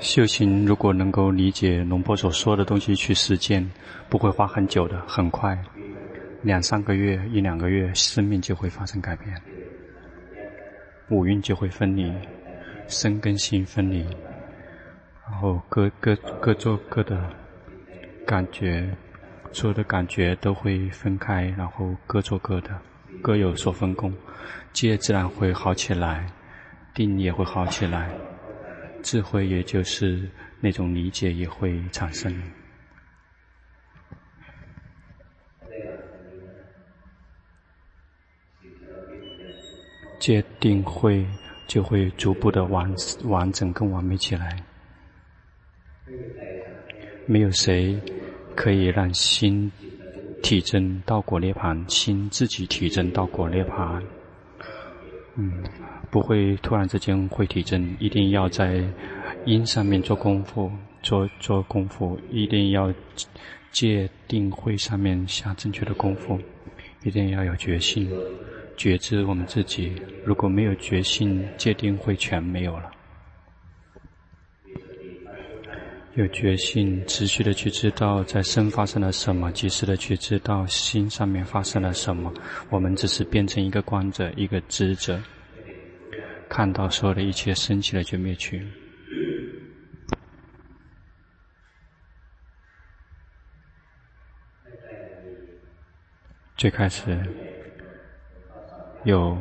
修行如果能够理解龙婆所说的东西去实践，不会花很久的，很快，两三个月、一两个月，生命就会发生改变，五蕴就会分离，身跟心分离，然后各各各做各的感觉，所有的感觉都会分开，然后各做各的，各有所分工，戒自然会好起来，定也会好起来。智慧也就是那种理解也会产生，戒定慧就会逐步的完完整更完美起来。没有谁可以让心体证道果涅盘，心自己体证道果涅盘。嗯。不会突然之间会体证，一定要在因上面做功夫，做做功夫，一定要戒定会上面下正确的功夫，一定要有决心，觉知我们自己。如果没有决心，戒定会全没有了。有决心，持续的去知道在身发生了什么，及时的去知道心上面发生了什么。我们只是变成一个观者，一个知者。看到所有的一切升起来就灭去。最开始有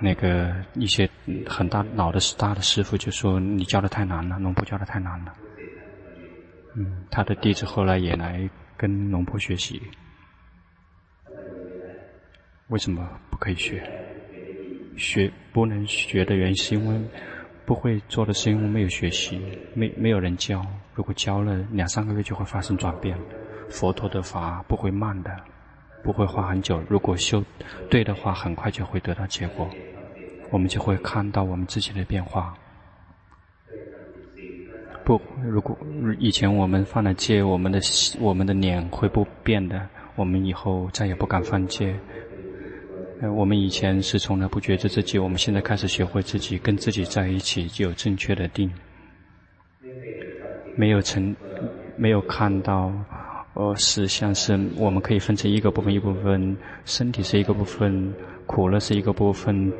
那个一些很大老的大的师傅就说：“你教的太难了，龙婆教的太难了。”嗯，他的弟子后来也来跟龙婆学习。为什么不可以学？学不能学的原因是因为不会做的是因为没有学习，没没有人教。如果教了两三个月就会发生转变。佛陀的法不会慢的，不会花很久。如果修对的话，很快就会得到结果。我们就会看到我们自己的变化。不，如果以前我们犯了戒，我们的我们的脸会不变的。我们以后再也不敢犯戒。我们以前是从来不觉知自己，我们现在开始学会自己跟自己在一起，就有正确的定。没有成，没有看到，呃，实相是我们可以分成一个部分一部分，身体是一个部分，苦乐是一个部分，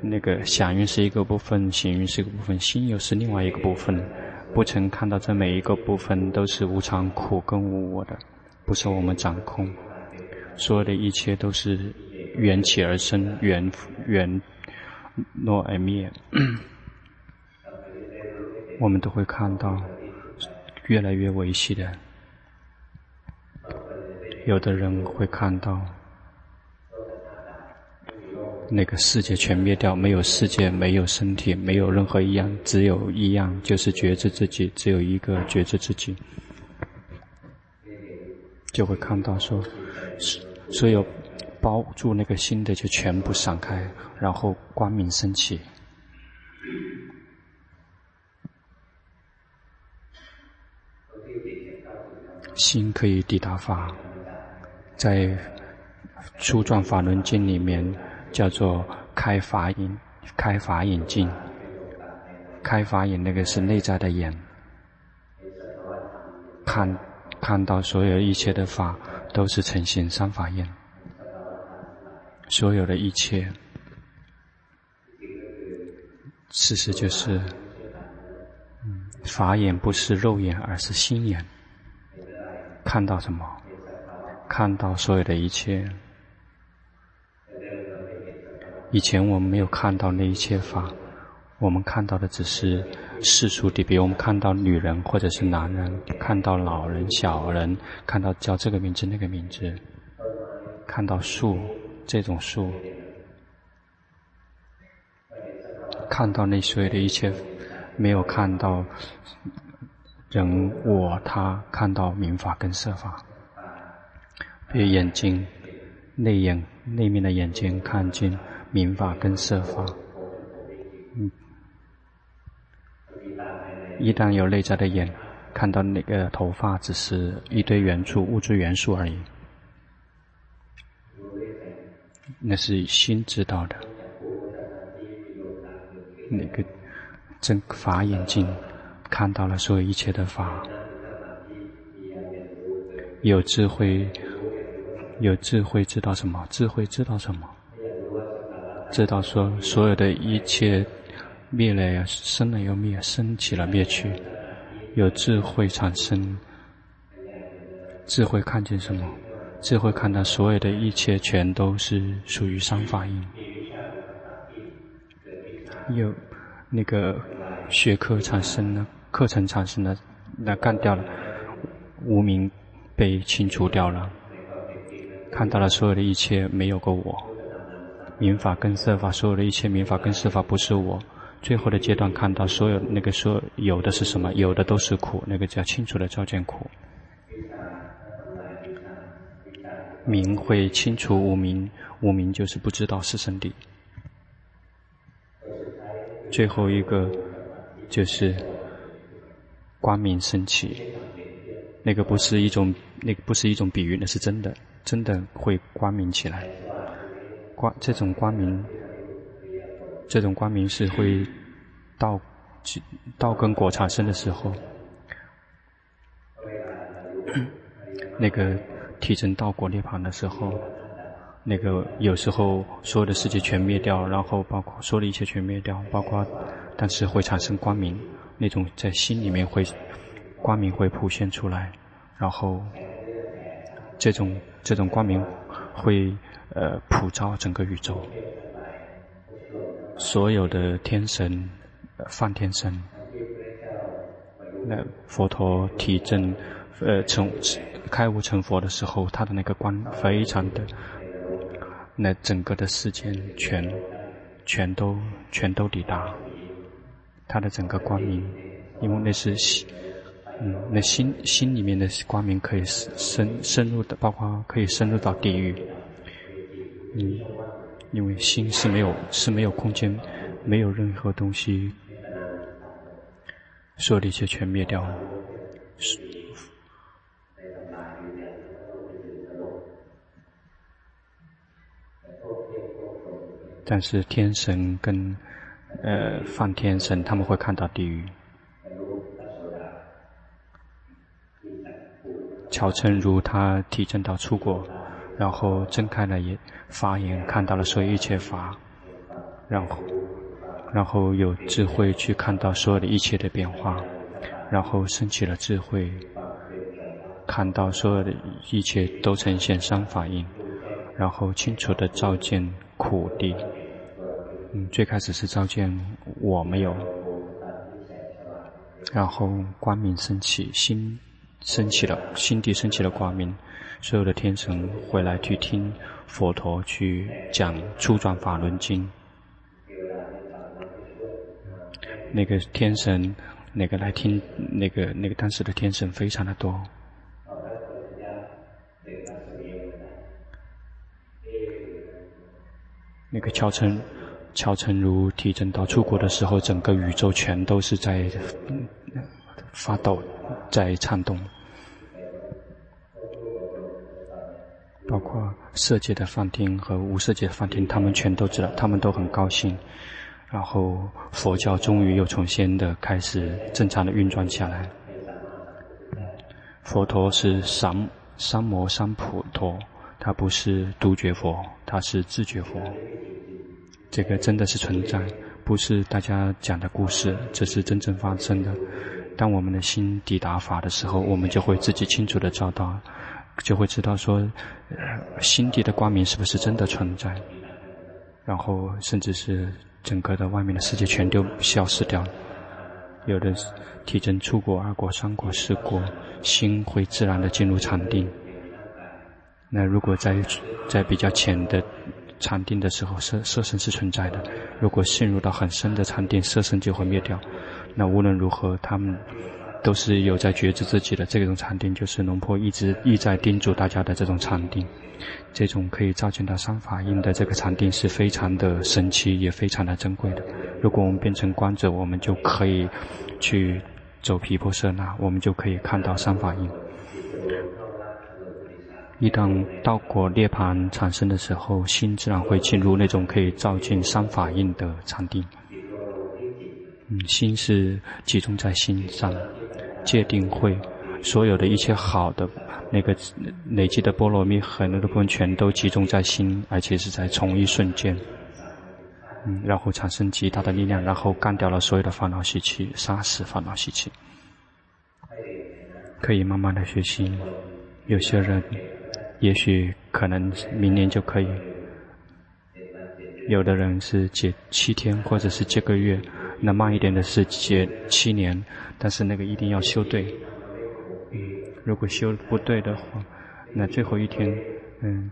那个想运是一个部分，行运是一个部分，心又是另外一个部分。不曾看到这每一个部分都是无常、苦跟无我的，不受我们掌控，所有的一切都是。缘起而生，缘缘落而灭，我们都会看到越来越维系的。有的人会看到那个世界全灭掉，没有世界，没有身体，没有任何一样，只有一样，就是觉知自己，只有一个觉知自己，就会看到说，所有。包住那个心的就全部散开，然后光明升起。心可以抵达法，在《初转法轮经》里面叫做开法眼，开法眼境。开法眼那个是内在的眼，看看到所有一切的法都是呈现三法眼。所有的一切，事实就是，法眼不是肉眼，而是心眼。看到什么？看到所有的一切。以前我们没有看到那一切法，我们看到的只是世俗的，比如我们看到女人或者是男人，看到老人、小人，看到叫这个名字、那个名字，看到树。这种树，看到那所有的一切，没有看到人我他，看到民法跟色法。比如眼睛，内眼内面的眼睛看见明法跟色法。嗯，一旦有内在的眼，看到那个头发只是一堆元素、物质元素而已。那是心知道的，那个真法眼睛，看到了所有一切的法，有智慧，有智慧知道什么？智慧知道什么？知道说所有的一切灭了呀，生了又灭，生起了灭去，有智慧产生，智慧看见什么？智慧看到所有的一切全都是属于三法印，有那个学科产生了，课程产生了，那干掉了，无名被清除掉了，看到了所有的一切没有个我，名法跟色法所有的一切名法跟色法不是我，最后的阶段看到所有那个说有的是什么？有的都是苦，那个叫清楚的照见苦。明会清除无明，无明就是不知道是圣谛。最后一个就是光明升起，那个不是一种，那个不是一种比喻，那是真的，真的会光明起来。光这种光明，这种光明是会到道跟果产生的时候，那个。提升道果涅槃的时候，那个有时候所有的世界全灭掉，然后包括所有的一切全灭掉，包括但是会产生光明，那种在心里面会光明会浮现出来，然后这种这种光明会呃普照整个宇宙，所有的天神、梵天神，那佛陀体证呃成。开悟成佛的时候，他的那个光非常的，那整个的世间全，全都全都抵达，他的整个光明，因为那是，嗯，那心心里面的光明可以深深入的，包括可以深入到地狱，嗯，因为心是没有是没有空间，没有任何东西，所有的一切全灭掉。但是天神跟呃梵天神他们会看到地狱。乔陈如他体证到出果，然后睁开了眼，法眼看到了所有一切法，然后然后有智慧去看到所有的一切的变化，然后升起了智慧，看到所有的一切都呈现三法印，然后清楚的照见苦谛。嗯，最开始是照见我没有，然后光明升起，心升起了，心地升起了光明，所有的天神回来去听佛陀去讲《初转法轮经》，那个天神，那个来听，那个那个当时的天神非常的多，那个乔成。乔成如体证到出国的时候，整个宇宙全都是在发抖，在颤动，包括色界的梵天和无色界的梵天，他们全都知道，他们都很高兴。然后佛教终于又重新的开始正常的运转下来。佛陀是三三摩三普陀，他不是独觉佛，他是自觉佛。这个真的是存在，不是大家讲的故事，这是真正发生的。当我们的心抵达法的时候，我们就会自己清楚的找到，就会知道说，心底的光明是不是真的存在，然后甚至是整个的外面的世界全都消失掉了。有的体证初果、二果、三果、四果，心会自然的进入禅定。那如果在在比较浅的。禅定的时候，色色身是存在的。如果陷入到很深的禅定，色身就会灭掉。那无论如何，他们都是有在觉知自己的这种禅定，就是龙婆一直一再叮嘱大家的这种禅定。这种可以照见到三法印的这个禅定是非常的神奇，也非常的珍贵的。如果我们变成观者，我们就可以去走毗婆舍那，我们就可以看到三法印。一旦道果涅槃产生的时候，心自然会进入那种可以照见三法印的禅定。嗯，心是集中在心上，戒定慧，所有的一切好的那个累积的波罗蜜，很多的部分全都集中在心，而且是在同一瞬间。嗯，然后产生极大的力量，然后干掉了所有的烦恼习气，杀死烦恼习气。可以慢慢的学习，有些人也许可能明年就可以，有的人是戒七天或者是戒个月，那慢一点的是戒七年，但是那个一定要修对。嗯，如果修不对的话，那最后一天，嗯。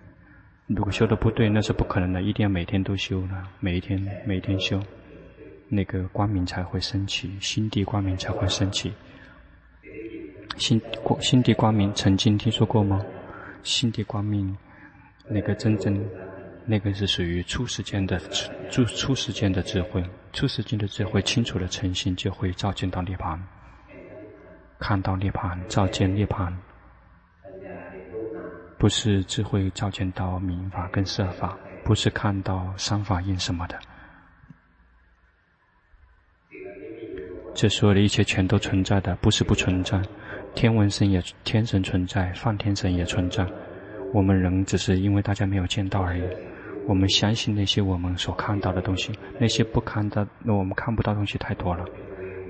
如果修的不对，那是不可能的，一定要每天都修的，每一天每一天修，那个光明才会升起，心地光明才会升起。心光心地光明，曾经听说过吗？心地光明，那个真正，那个是属于初时间的初初时间的智慧，初时间的智慧清楚的诚心，就会照见到涅槃，看到涅槃，照见涅槃。不是智慧照见到明法跟色法，不是看到三法印什么的，这所有的一切全都存在的，不是不存在。天文神也天神存在，梵天神也存在。我们人只是因为大家没有见到而已。我们相信那些我们所看到的东西，那些不看的，那我们看不到东西太多了。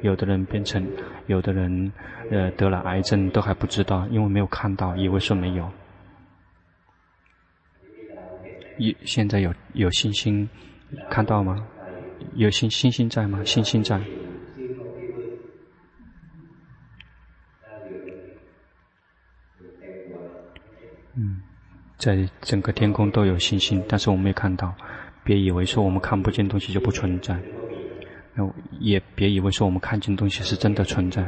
有的人变成，有的人呃得了癌症都还不知道，因为没有看到，以为说没有。一现在有有信心看到吗？有信信心在吗？信心在。嗯，在整个天空都有星星，但是我们也看到。别以为说我们看不见东西就不存在，也别以为说我们看见东西是真的存在。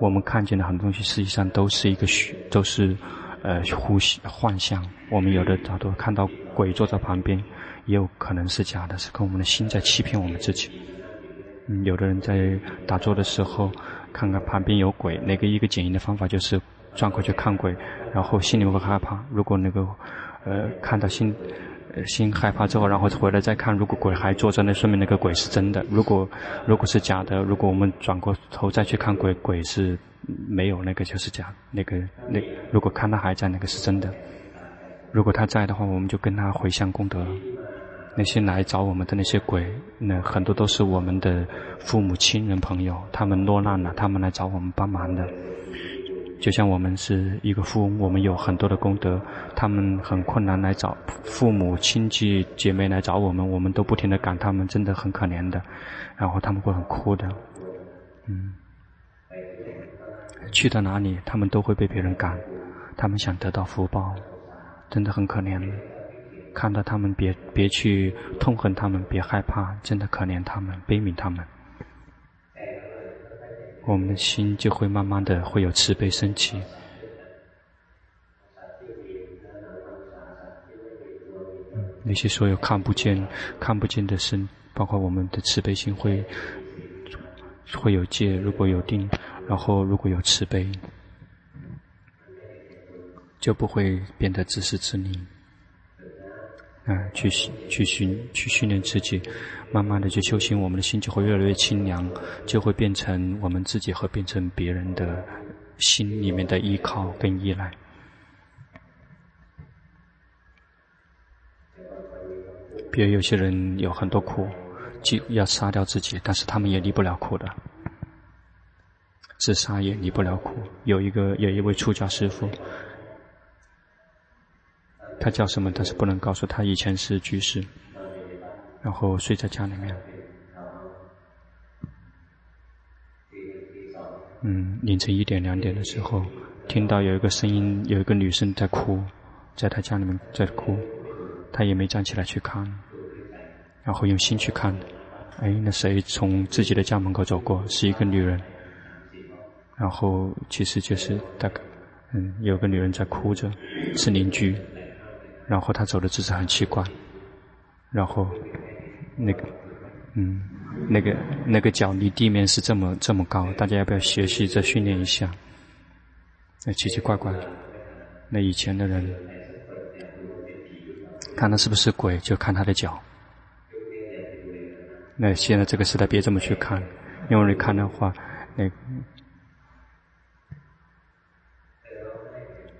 我们看见的很多东西实际上都是一个虚，都是。呃，呼吸幻象，我们有的大多看到鬼坐在旁边，也有可能是假的，是跟我们的心在欺骗我们自己。嗯，有的人在打坐的时候，看看旁边有鬼，那个一个简易的方法就是转过去看鬼，然后心里会害怕。如果那个呃看到心心害怕之后，然后回来再看，如果鬼还坐着，那说明那个鬼是真的。如果如果是假的，如果我们转过头再去看鬼，鬼是。没有那个就是假，那个那如果看他还在，那个是真的。如果他在的话，我们就跟他回向功德。那些来找我们的那些鬼，那很多都是我们的父母亲人朋友，他们落难了，他们来找我们帮忙的。就像我们是一个富翁，我们有很多的功德，他们很困难来找父母亲戚姐妹来找我们，我们都不停的赶他们，真的很可怜的，然后他们会很哭的，嗯。去到哪里，他们都会被别人赶。他们想得到福报，真的很可怜。看到他们，别别去痛恨他们，别害怕，真的可怜他们，悲悯他们。我们的心就会慢慢的会有慈悲升起。那些所有看不见、看不见的身，包括我们的慈悲心会会有戒，如果有定。然后，如果有慈悲，就不会变得自私自利。啊，去去训去训练自己，慢慢的去修行，我们的心就会越来越清凉，就会变成我们自己和变成别人的心里面的依靠跟依赖。比如有些人有很多苦，就要杀掉自己，但是他们也离不了苦的。自杀也离不了苦。有一个有一位出家师父，他叫什么？但是不能告诉他。以前是居士，然后睡在家里面。嗯，凌晨一点两点的时候，听到有一个声音，有一个女生在哭，在他家里面在哭，他也没站起来去看，然后用心去看，哎，那谁从自己的家门口走过？是一个女人。然后其实就是大概，嗯，有个女人在哭着，是邻居。然后她走的姿势很奇怪，然后那个，嗯，那个那个脚离地面是这么这么高，大家要不要学习再训练一下？那奇奇怪怪的，那以前的人看他是不是鬼，就看他的脚。那现在这个时代别这么去看。因为你看的话，那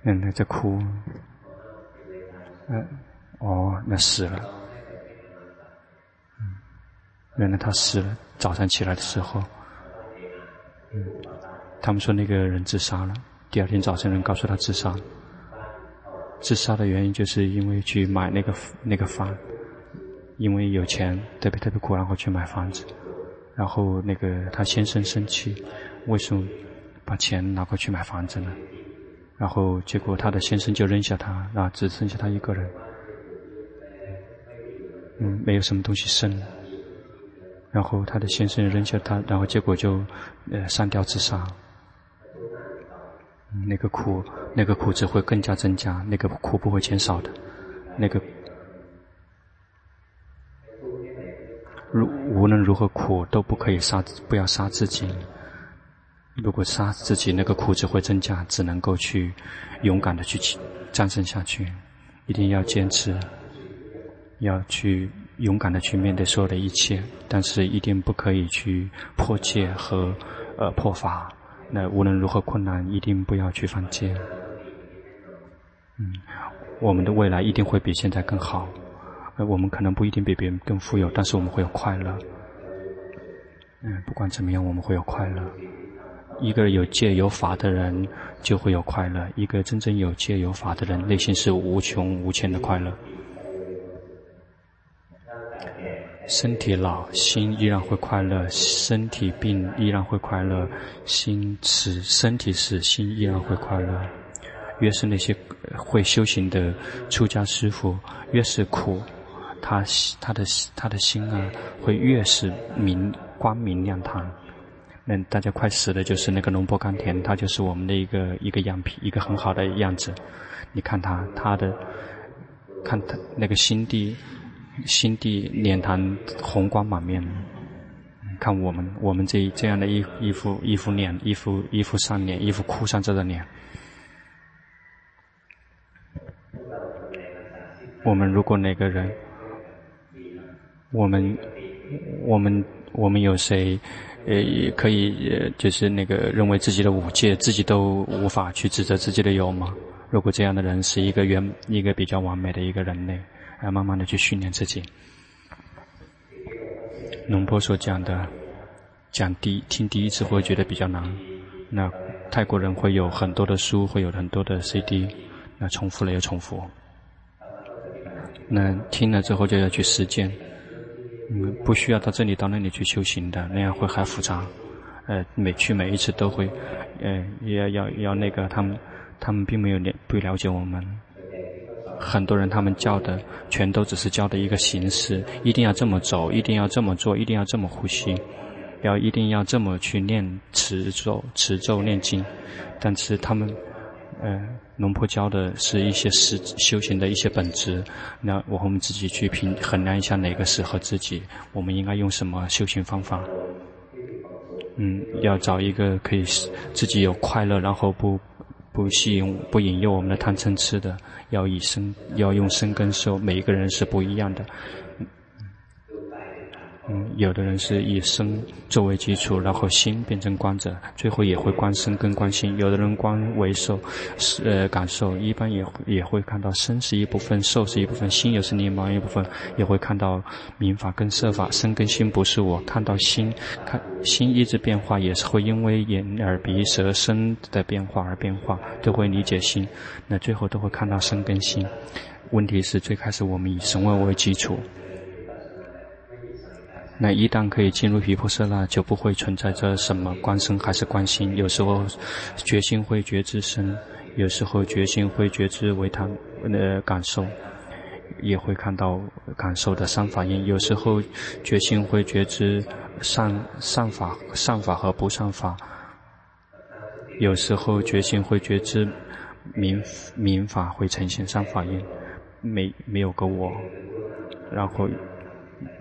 那那在哭，嗯，哦，那死了，原来他死了。早上起来的时候，嗯，他们说那个人自杀了。第二天早晨，人告诉他自杀。自杀的原因就是因为去买那个那个房，因为有钱特别特别苦，然后去买房子。然后那个他先生生气，为什么把钱拿过去买房子呢？然后结果他的先生就扔下他，那只剩下他一个人，嗯，没有什么东西剩了。然后他的先生扔下他，然后结果就呃上吊自杀。那个苦，那个苦只会更加增加，那个苦不会减少的。那个，如无论如何苦都不可以杀，不要杀自己。如果杀自己，那个苦只会增加，只能够去勇敢的去战胜下去。一定要坚持，要去勇敢的去面对所有的一切，但是一定不可以去破戒和呃破法。那无论如何困难，一定不要去犯戒。嗯，我们的未来一定会比现在更好。呃，我们可能不一定比别人更富有，但是我们会有快乐。嗯，不管怎么样，我们会有快乐。一个有戒有法的人就会有快乐。一个真正有戒有法的人，内心是无穷无尽的快乐。身体老，心依然会快乐；身体病，依然会快乐。心死，身体死，心依然会快乐。越是那些会修行的出家师父，越是苦，他他的他的心啊，会越是明光明亮堂。那大家快死的就是那个龙波甘田，他就是我们的一个一个样品，一个很好的样子。你看他，他的，看他那个心地。心地脸庞红光满面，看我们我们这这样的一一副一副脸一副一副上脸一副哭丧着的脸。我们如果哪个人，我们我们我们有谁，呃，可以呃，就是那个认为自己的五戒自己都无法去指责自己的有吗？如果这样的人是一个圆一个比较完美的一个人类。要慢慢的去训练自己。龙波所讲的，讲第听第一次会觉得比较难。那泰国人会有很多的书，会有很多的 CD，那重复了又重复。那听了之后就要去实践。嗯，不需要到这里到那里去修行的，那样会还复杂。呃，每去每一次都会，呃，也要要要那个他们，他们并没有了不了解我们。很多人他们教的全都只是教的一个形式，一定要这么走，一定要这么做，一定要这么呼吸，要一定要这么去念持咒、持咒念经。但是他们，呃，龙婆教的是一些实修行的一些本质。那我们自己去评衡量一下哪个适合自己，我们应该用什么修行方法？嗯，要找一个可以自己有快乐，然后不。不吸引、不引诱我们的贪嗔痴的，要以生，要用生根受。每一个人是不一样的。有的人是以身作为基础，然后心变成观者，最后也会观身跟观心。有的人观为受，是呃感受，一般也也会看到身是一部分，受是一部分，心也是另外一部分，也会看到明法跟色法，身跟心不是我。看到心，看心一直变化，也是会因为眼耳鼻舌身的变化而变化，都会理解心，那最后都会看到身跟心。问题是最开始我们以声闻为基础。那一旦可以进入皮婆舍那，就不会存在着什么观身还是观心。有时候觉心会觉知身，有时候觉心会觉知为他呃感受，也会看到感受的三法印。有时候觉心会觉知善善法善法和不善法，有时候觉心会觉知明明法会呈现三法印，没没有个我，然后。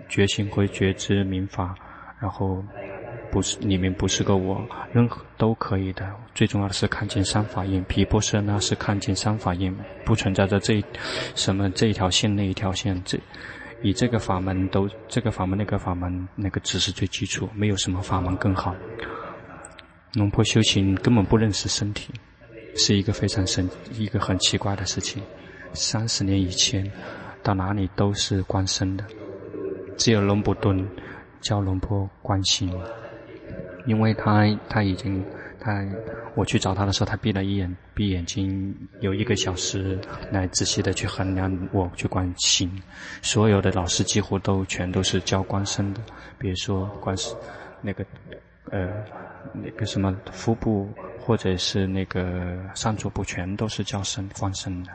觉心会觉知明法，然后不是里面不是个我，任何都可以的。最重要的是看见三法印，皮波舍那是看见三法印，不存在着这什么这一条线那一条线，这以这个法门都这个法门那个法门那个只是最基础，没有什么法门更好。龙婆修行根本不认识身体，是一个非常神一个很奇怪的事情。三十年以前，到哪里都是观身的，只有龙布顿教龙婆关心，因为他他已经。他，我去找他的时候，他闭了一眼，闭眼睛，有一个小时来仔细的去衡量我去关心。所有的老师几乎都全都是教观身的，比如说观那个呃那个什么腹部或者是那个上座部，全都是教身观身的。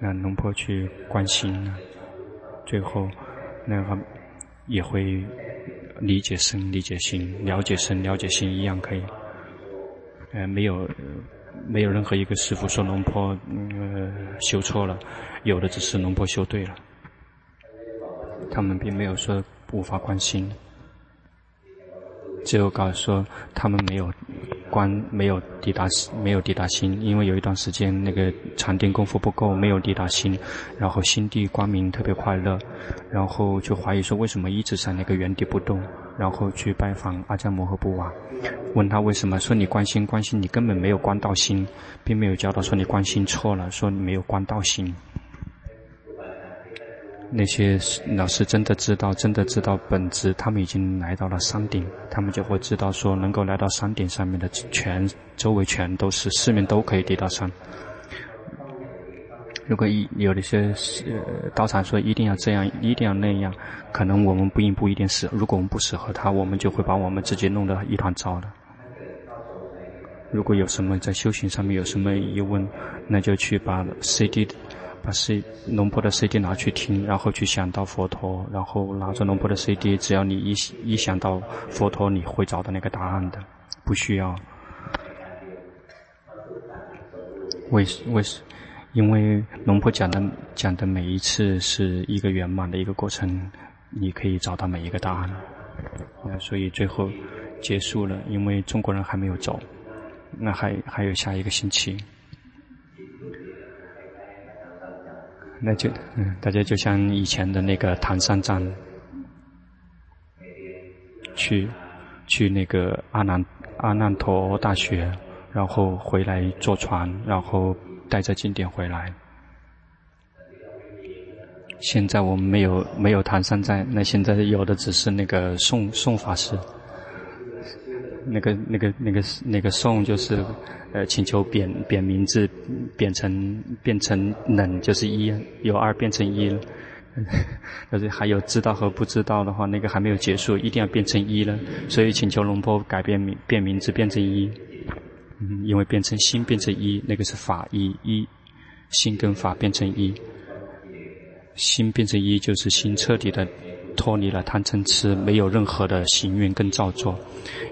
那龙婆去关心了，最后那个也会。理解身，理解心，了解身，了解心一样可以。呃，没有，没有任何一个师父说龙婆呃修错了，有的只是龙婆修对了。他们并没有说无法观心，只有告诉说他们没有。观没有抵达，没有抵达心，因为有一段时间那个禅定功夫不够，没有抵达心，然后心地光明，特别快乐，然后就怀疑说为什么一直在那个原地不动，然后去拜访阿姜摩诃布瓦，问他为什么，说你关心关心，你根本没有观到心，并没有教导说你关心错了，说你没有观到心。那些老师真的知道，真的知道本质，他们已经来到了山顶，他们就会知道说，能够来到山顶上面的全周围全都是四面都可以抵达山。如果一有那些呃道场说一定要这样，一定要那样，可能我们不应不一定适，如果我们不适合他，我们就会把我们自己弄得一团糟的。如果有什么在修行上面有什么疑问，那就去把 CD。把 C 龙婆的 CD 拿去听，然后去想到佛陀，然后拿着龙婆的 CD，只要你一一想到佛陀，你会找到那个答案的，不需要。为为什？因为龙婆讲的讲的每一次是一个圆满的一个过程，你可以找到每一个答案。那所以最后结束了，因为中国人还没有走，那还还有下一个星期。那就嗯，大家就像以前的那个唐三藏，去去那个阿难阿难陀大学，然后回来坐船，然后带着经典回来。现在我们没有没有唐三藏，那现在有的只是那个宋宋法师。那个、那个、那个、那个宋就是，呃，请求贬贬名字，贬成变成冷就是一，由二变成一了。但是还有知道和不知道的话，那个还没有结束，一定要变成一了。所以请求龙婆改变名变名字变成一，嗯，因为变成心变成一，那个是法一一，心跟法变成一，心变成一就是心彻底的。脱离了贪嗔痴，没有任何的行运跟造作，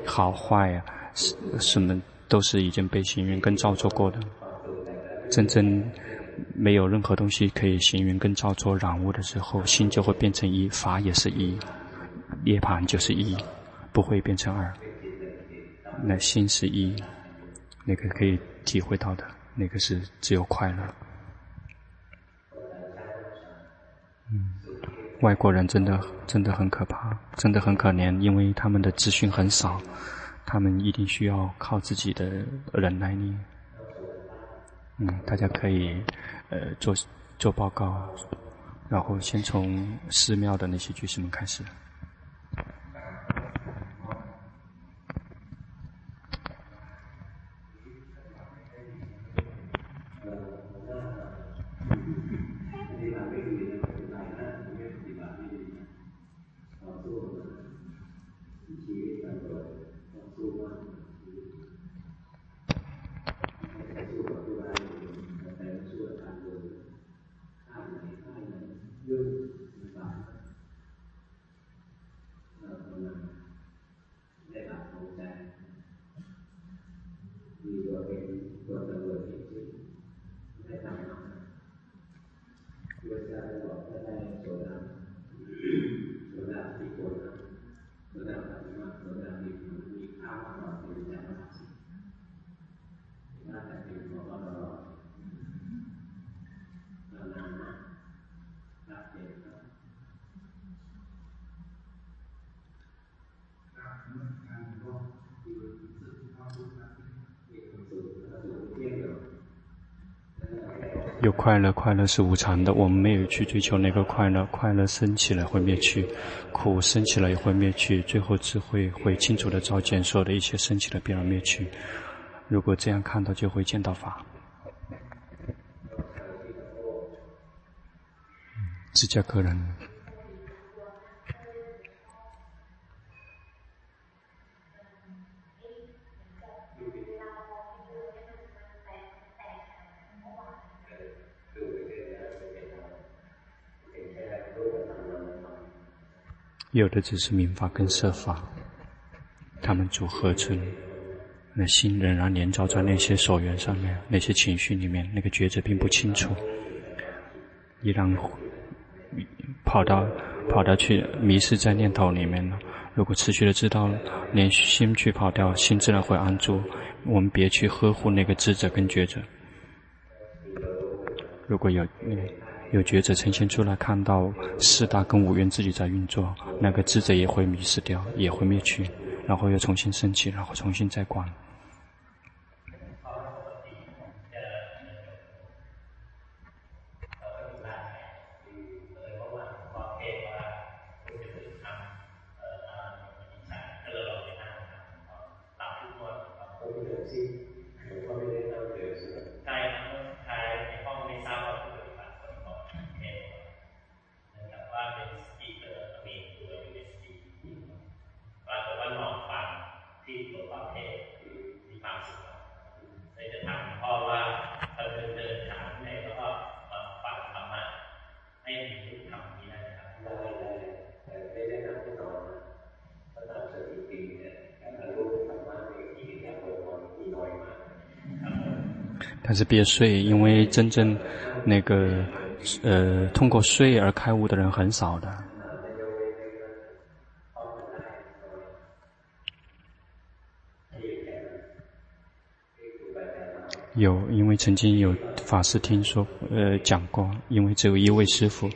好坏啊，什什么都是已经被行运跟造作过的。真正没有任何东西可以行运跟造作染污的时候，心就会变成一，法也是一，涅槃就是一，不会变成二。那心是一，那个可以体会到的，那个是只有快乐。嗯。外国人真的真的很可怕，真的很可怜，因为他们的资讯很少，他们一定需要靠自己的忍耐力。嗯，大家可以呃做做报告，然后先从寺庙的那些居士们开始。有快乐，快乐是无常的。我们没有去追求那个快乐，快乐升起来会灭去，苦升起来也会灭去，最后智慧会清楚的照见所有的一切升起的必然灭去。如果这样看到，就会见到法。芝加哥人。有的只是民法跟色法，他们组合成，那心仍然连着在那些所缘上面，那些情绪里面，那个觉知并不清楚，依然跑到跑到去迷失在念头里面了。如果持续的知道，连心去跑掉，心自然会安住。我们别去呵护那个知者跟觉者。如果有。有觉者呈现出来，看到四大跟五蕴自己在运作，那个智者也会迷失掉，也会灭去，然后又重新升起，然后重新再观。但是别睡，因为真正那个呃通过睡而开悟的人很少的。有，因为曾经有法师听说呃讲过，因为只有一位师傅，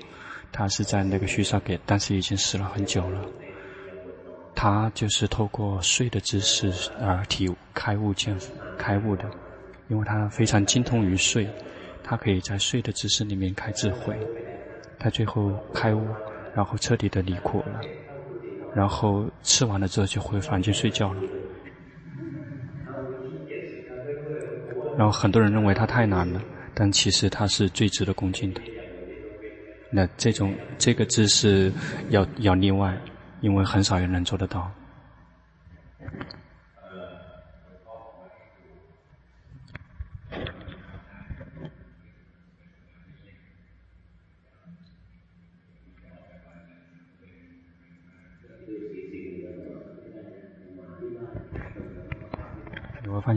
他是在那个须沙给，但是已经死了很久了。他就是透过睡的姿势而体开悟见开悟的。因为他非常精通于睡，他可以在睡的姿势里面开智慧，他最后开悟，然后彻底的离苦了，然后吃完了之后就回房间睡觉了。然后很多人认为他太难了，但其实他是最值得恭敬的。那这种这个姿势要要例外，因为很少人能做得到。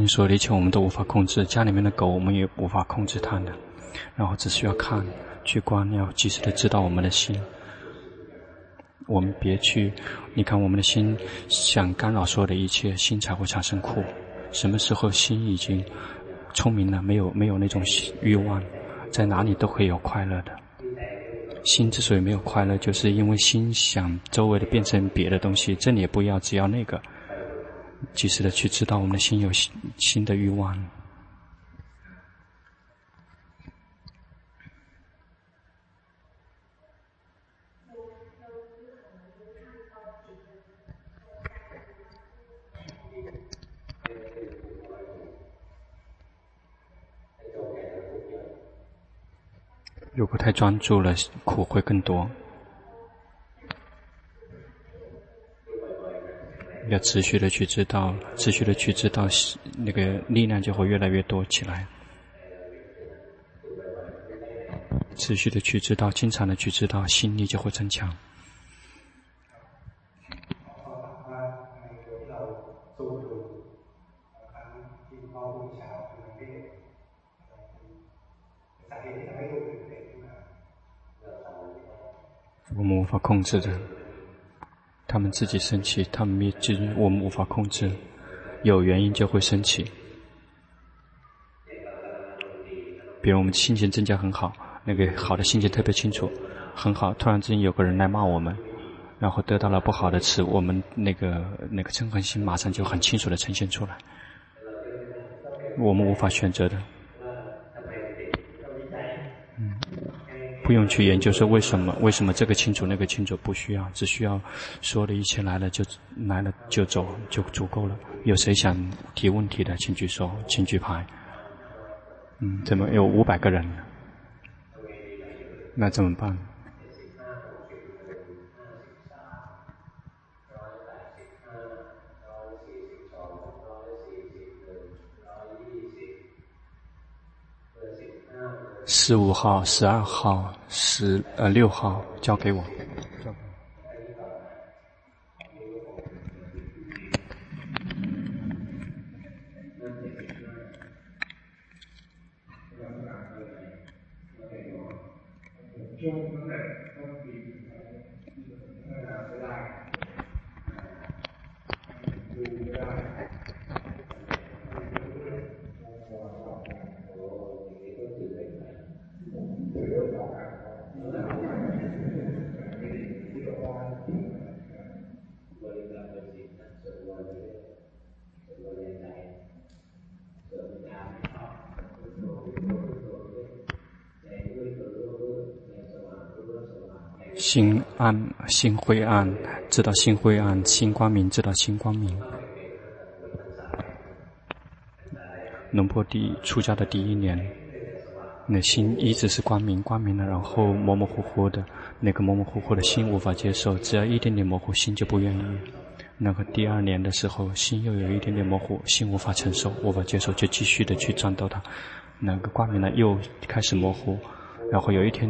所有的一切我们都无法控制，家里面的狗我们也无法控制它的，然后只需要看，去观，要及时的知道我们的心。我们别去，你看我们的心想干扰所有的一切，心才会产生苦。什么时候心已经聪明了，没有没有那种欲望，在哪里都可以有快乐的。心之所以没有快乐，就是因为心想周围的变成别的东西，这里也不要，只要那个。及时的去知道我们的心有新新的欲望。如果太专注了，苦会更多。要持续的去知道，持续的去知道，那个力量就会越来越多起来。持续的去知道，经常的去知道，心力就会增强。我们无法控制的。他们自己生气，他们灭尽，我们无法控制。有原因就会生气。比如我们心情增加很好，那个好的心情特别清楚，很好。突然之间有个人来骂我们，然后得到了不好的词，我们那个那个嗔恨心马上就很清楚的呈现出来。我们无法选择的。不用去研究说为什么为什么这个清楚那个清楚，不需要，只需要说的一切来了就来了就走就足够了。有谁想提问题的，请举手，请举牌。嗯，怎么有五百个人？那怎么办？十五号、十二号、十呃六号，交给我。心暗，心灰暗，知道心灰暗；心光明，知道心光明。龙坡第出家的第一年，那心一直是光明，光明的，然后模模糊糊的，那个模模糊糊的心无法接受，只要一点点模糊，心就不愿意。那个第二年的时候，心又有一点点模糊，心无法承受，无法接受，就继续的去战斗它。那个光明呢，又开始模糊。然后有一天，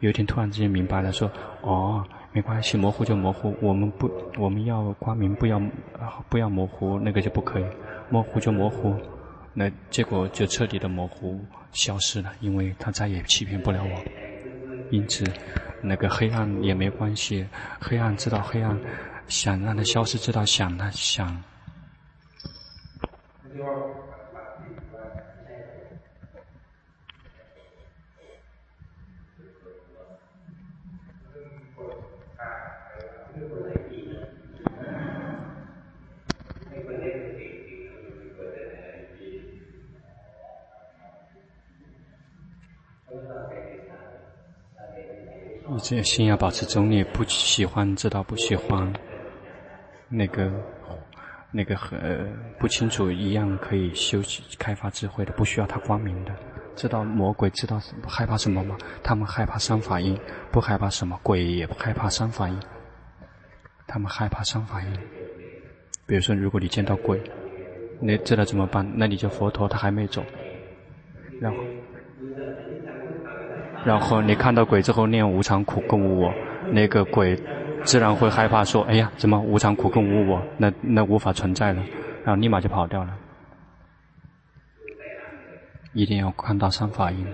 有一天突然之间明白了，说：“哦，没关系，模糊就模糊，我们不，我们要光明，不要，不要模糊，那个就不可以，模糊就模糊。那结果就彻底的模糊消失了，因为他再也欺骗不了我。因此，那个黑暗也没关系，黑暗知道黑暗，想让它消失，知道想它想。”这心要保持中立，不喜欢知道不喜欢，那个那个呃不清楚一样可以修习开发智慧的，不需要他光明的。知道魔鬼知道害怕什么吗？他们害怕三法印，不害怕什么？鬼也不害怕三法印，他们害怕三法印。比如说，如果你见到鬼，你知道怎么办？那你就佛陀他还没走，然后。然后你看到鬼之后念无常苦供无我，那个鬼自然会害怕说：“哎呀，怎么无常苦供无我？那那无法存在了。”然后立马就跑掉了。一定要看到三法印。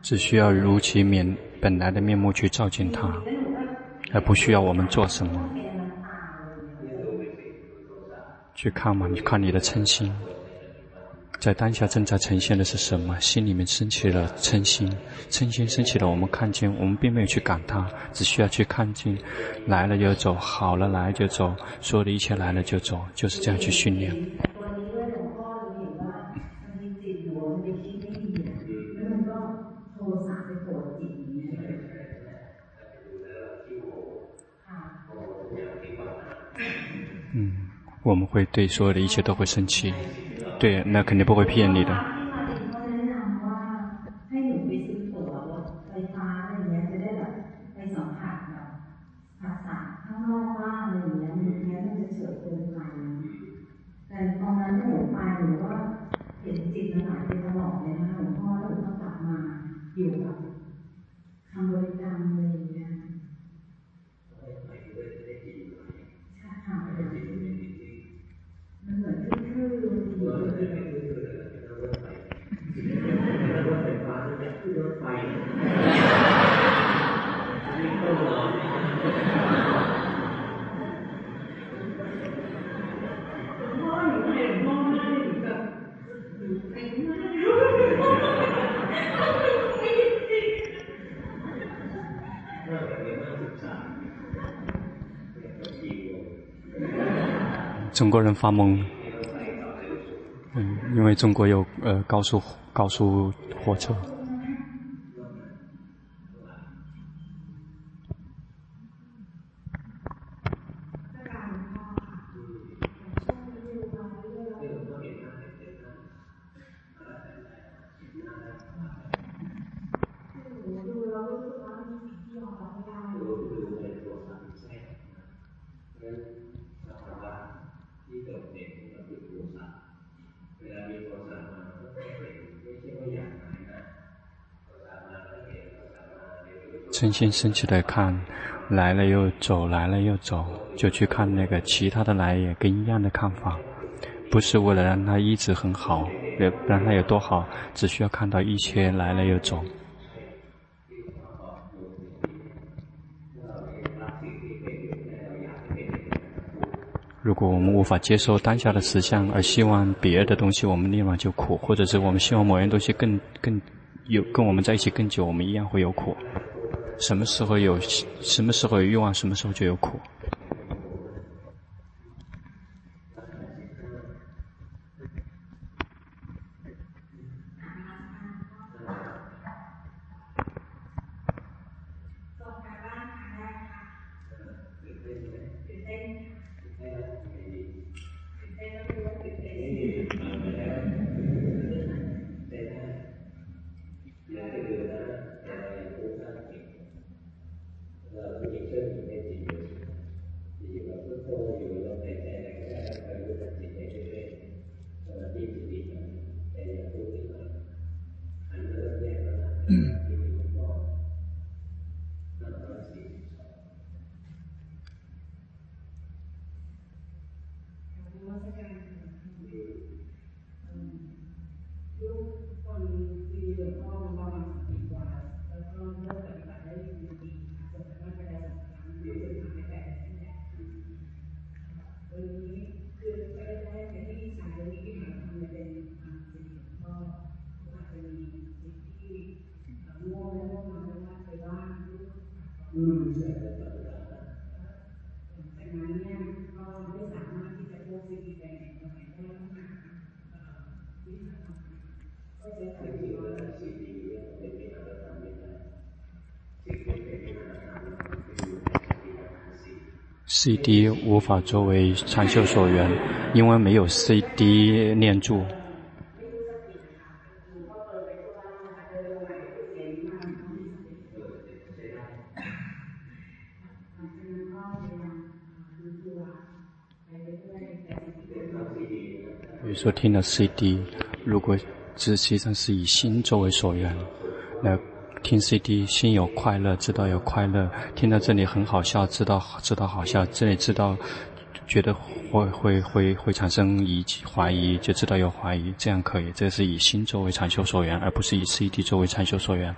只需要如其面本来的面目去照见他，而不需要我们做什么。去看嘛，你看你的嗔心，在当下正在呈现的是什么？心里面升起了嗔心，嗔心升起了，我们看见，我们并没有去赶它，只需要去看见，来了就走，好了来就走，所有的一切来了就走，就是这样去训练。我们会对所有的一切都会生气，对，那肯定不会骗你的。中国人发懵，嗯，因为中国有呃高速高速火车。嗔心生气的看，来了又走，来了又走，就去看那个其他的来也跟一样的看法，不是为了让他一直很好，也不让他有多好，只需要看到一切来了又走。如果我们无法接受当下的实相，而希望别的东西，我们立马就苦；或者是我们希望某样东西更更有跟我们在一起更久，我们一样会有苦。什么时候有什么时候有欲望，什么时候就有苦。CD 无法作为禅修所缘，因为没有 CD 念住。比如说听了 CD，如果实际上是以心作为所缘，那。听 CD，心有快乐，知道有快乐；听到这里很好笑，知道知道好笑；这里知道觉得会会会会产生疑怀疑，就知道有怀疑，这样可以。这是以心作为禅修所缘，而不是以 CD 作为禅修所缘。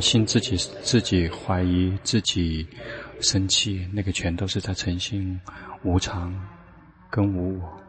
信自己自己怀疑自己生气那个全都是在诚信无常跟无我。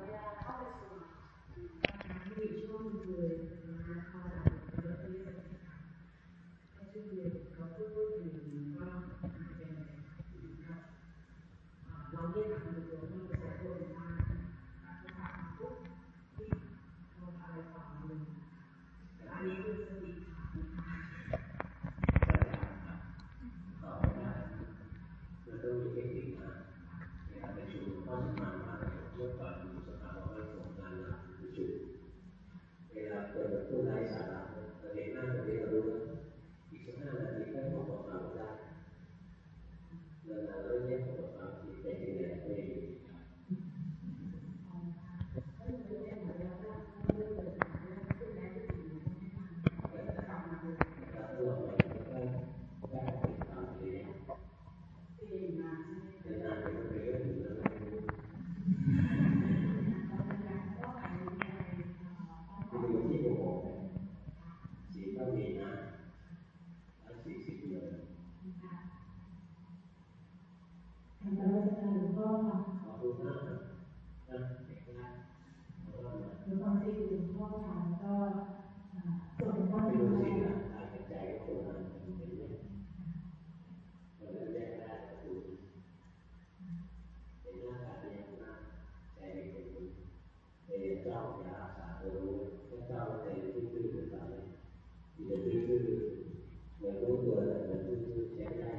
เจ้าอย่าอาสาไปรู้พระเจ้าใจซื่อๆหรือเปล่าอย่าซื่อๆอย่ารู้ตัวแต่อย่าซื่อๆใช้ได้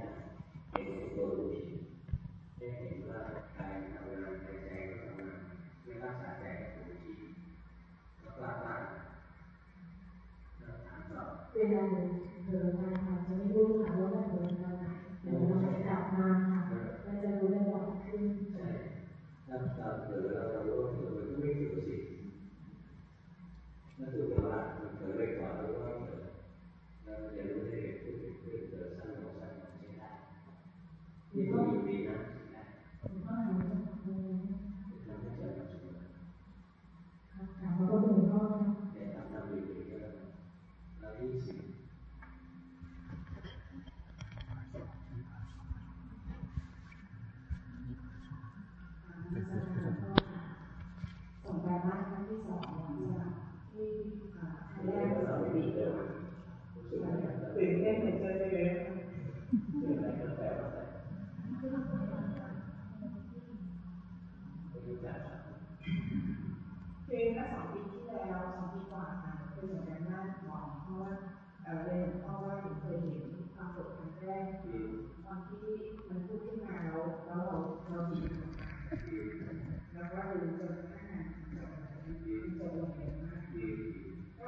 เห็นตัวรู้แค่เห็นว่ากายทำงานใจใจก็ทำงานไม่รักษาใจก็ถูกที่แล้วก็ตั้งแล้วถามต่อเป็นอะไร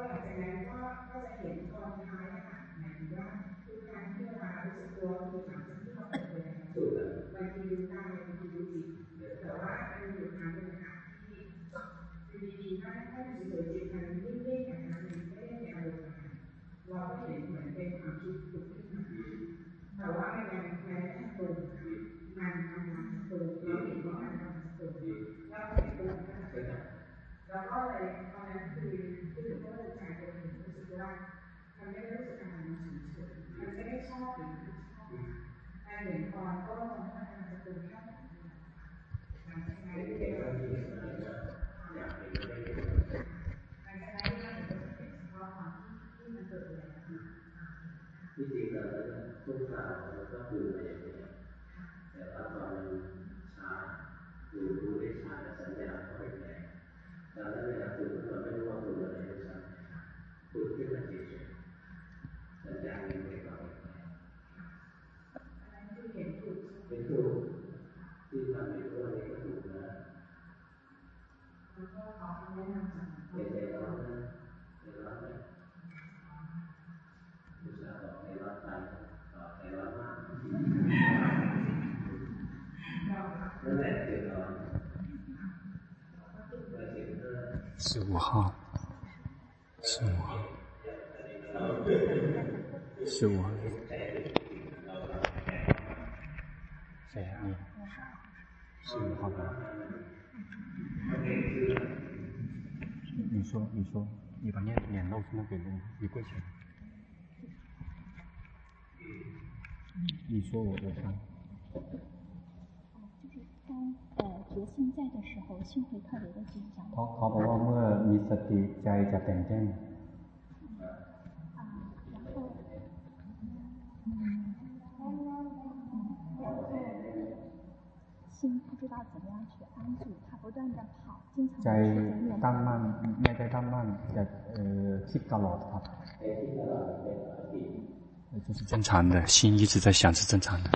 ็หลังจากนั้นก็ก็จะเห็นตอนท้ายนะคะหมายถึงว่าทุกครั้งที่เวารู้สึกตัวคือหลังจากที่เราเปิดเลยนะคะบางทีดูตายบางทีดูจิตแต่ว่าเป็นอยู่คางนึงนะคะที่คือดีๆถ้าถ้าจิตหรือจิตมันนิ่งๆนะคะมันไม่ได้มีอารมณ์นเราก็เห็นเหมือนเป็นความคิดถูกที่นมาแต่ว่ามันยังมันไม่ทันตัวมันกำลังตัวเราเห็นว่ามันกำลังตัวเราเห็นตัวแล้วก็เลยตอนนั้นคือคือว่า เหรียญทองก็นำพนักงานประตูเข้าหลังจากนั้ 十五号十五号十五号。谁呀你十五号的你说你说你把脸脸露出来给我你过去你说我我帅就是当呃决心在的时候，心会特别的紧张。เขาเขาบอกว่าเมื่อมีสติใจจะแจ่มแจ้ง心不知道怎么样去安住，他不断的跑，经常 ใจตั้งมั่นไม่ได้ตั้งมั่นจะเอ่อคิดตลอดครับ这是正常的，心一直在想是正常的。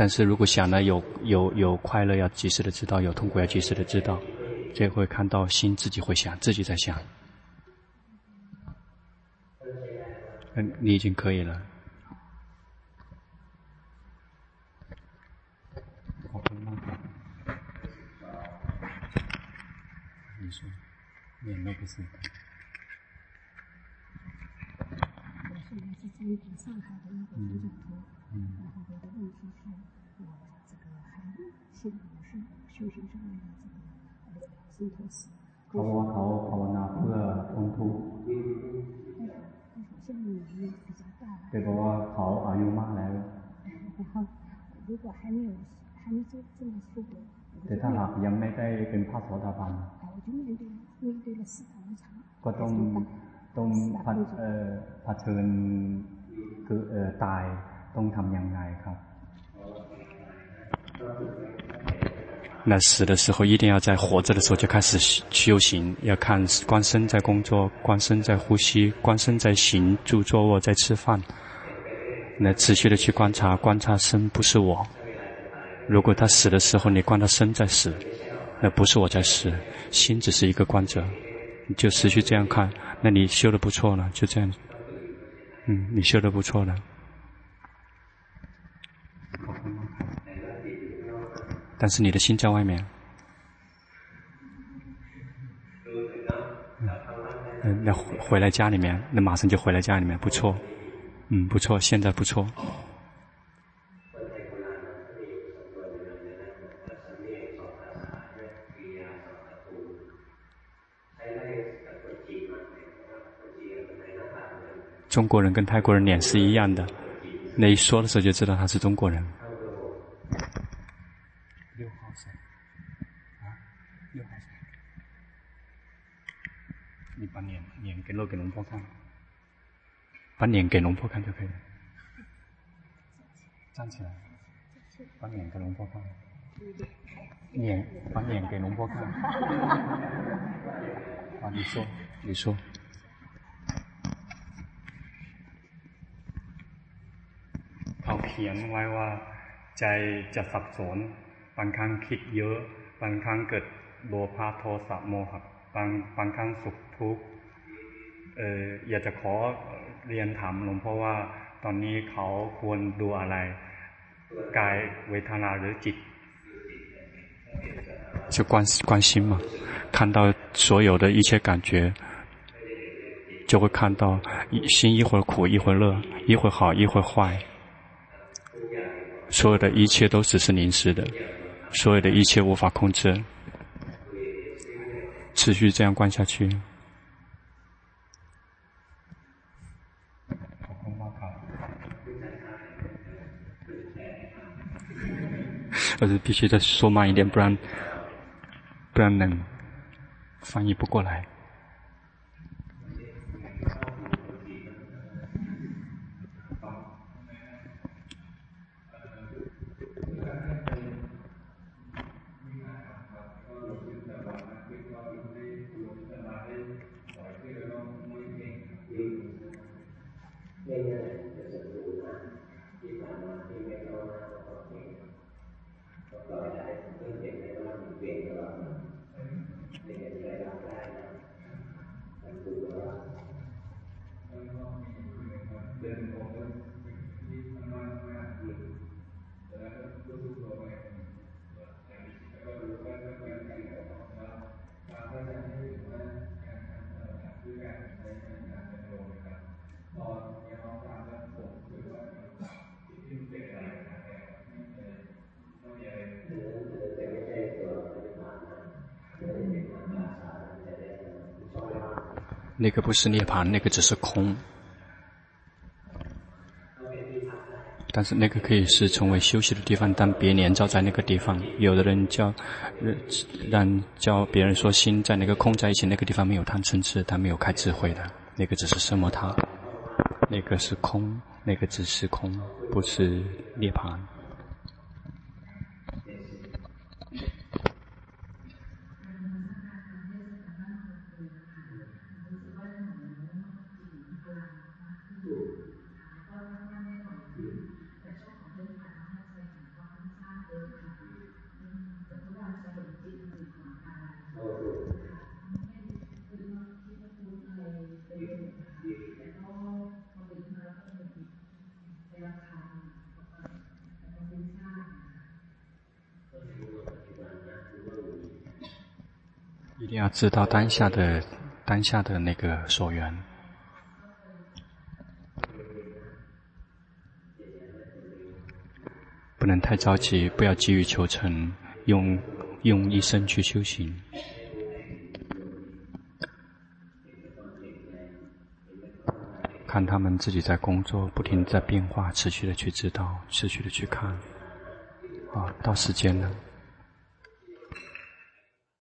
但是如果想了有有有快乐，要及时的知道；有痛苦，要及时的知道。这会看到心自己会想，自己在想。嗯，你已经可以了。好，你说，脸都不是。我是来自中国上海的一个佛教徒，嗯，然后我的问题是，我这个还现在我是修行上面的这个呃心头死。เขาว่าเขาภาวนาเพื่อพ้นทุกข์แต่บอกว่าเขาอายุมากแล้วแต่ถ้าหากยังไม่ได้เป็นพระโสดาบันก็ต้องต้องผัดเอ่อเผชิญคือเอ่อตาย ต้องทำยังไงครับ那死的时候一定要在活着的时候就开始修行，要看观身在工作，观身在呼吸，观身在行住坐卧在吃饭。那持续的去观察，观察身不是我。如果他死的时候你观他身在死，那不是我在死，心只是一个观者，你就持续这样看，那你修的不错了，就这样。嗯，你修的不错了。 但是你的心在外面。嗯，那回来家里面，那马上就回来家里面，不错。嗯，不错，现在不错。中国人跟泰国人脸是一样的，那一说的时候就知道他是中国人。六号生，啊，六号生你把脸脸给露给龙婆看，把脸给龙婆看就可以了。站起来，把脸给龙婆看。脸，把脸给龙婆看。啊，你说，你说。 เขาเขียนไว้ว่าใจจะสับสนบางครั้งคิดเยอะบางครั้งเกิดโลภะโทสะโมหะบางบางครั้งสุขทุกข์เอออยากจะขอเรียนถามหลวงพ่อว่า ตอนนี้เขาควรดูอะไรกายเวทนาหรือจิต就观观心嘛，看到所有的一切感觉，就会看到心一会儿苦一会儿乐，一会儿好一会儿坏， 所有的一切都只是临时的，所有的一切无法控制。持续这样观下去。我是必须再说慢一点，不然不然能翻译不过来。那个不是涅槃，那个只是空。但是那个可以是成为休息的地方，但别连照在那个地方。有的人叫，让叫别人说心在那个空在一起，那个地方没有贪嗔痴，他没有开智慧的，那个只是什么他，那个是空，那个只是空，不是涅槃。知道当下的当下的那个所缘，不能太着急，不要急于求成，用用一生去修行，看他们自己在工作，不停在变化，持续的去知道，持续的去看，啊，到时间了。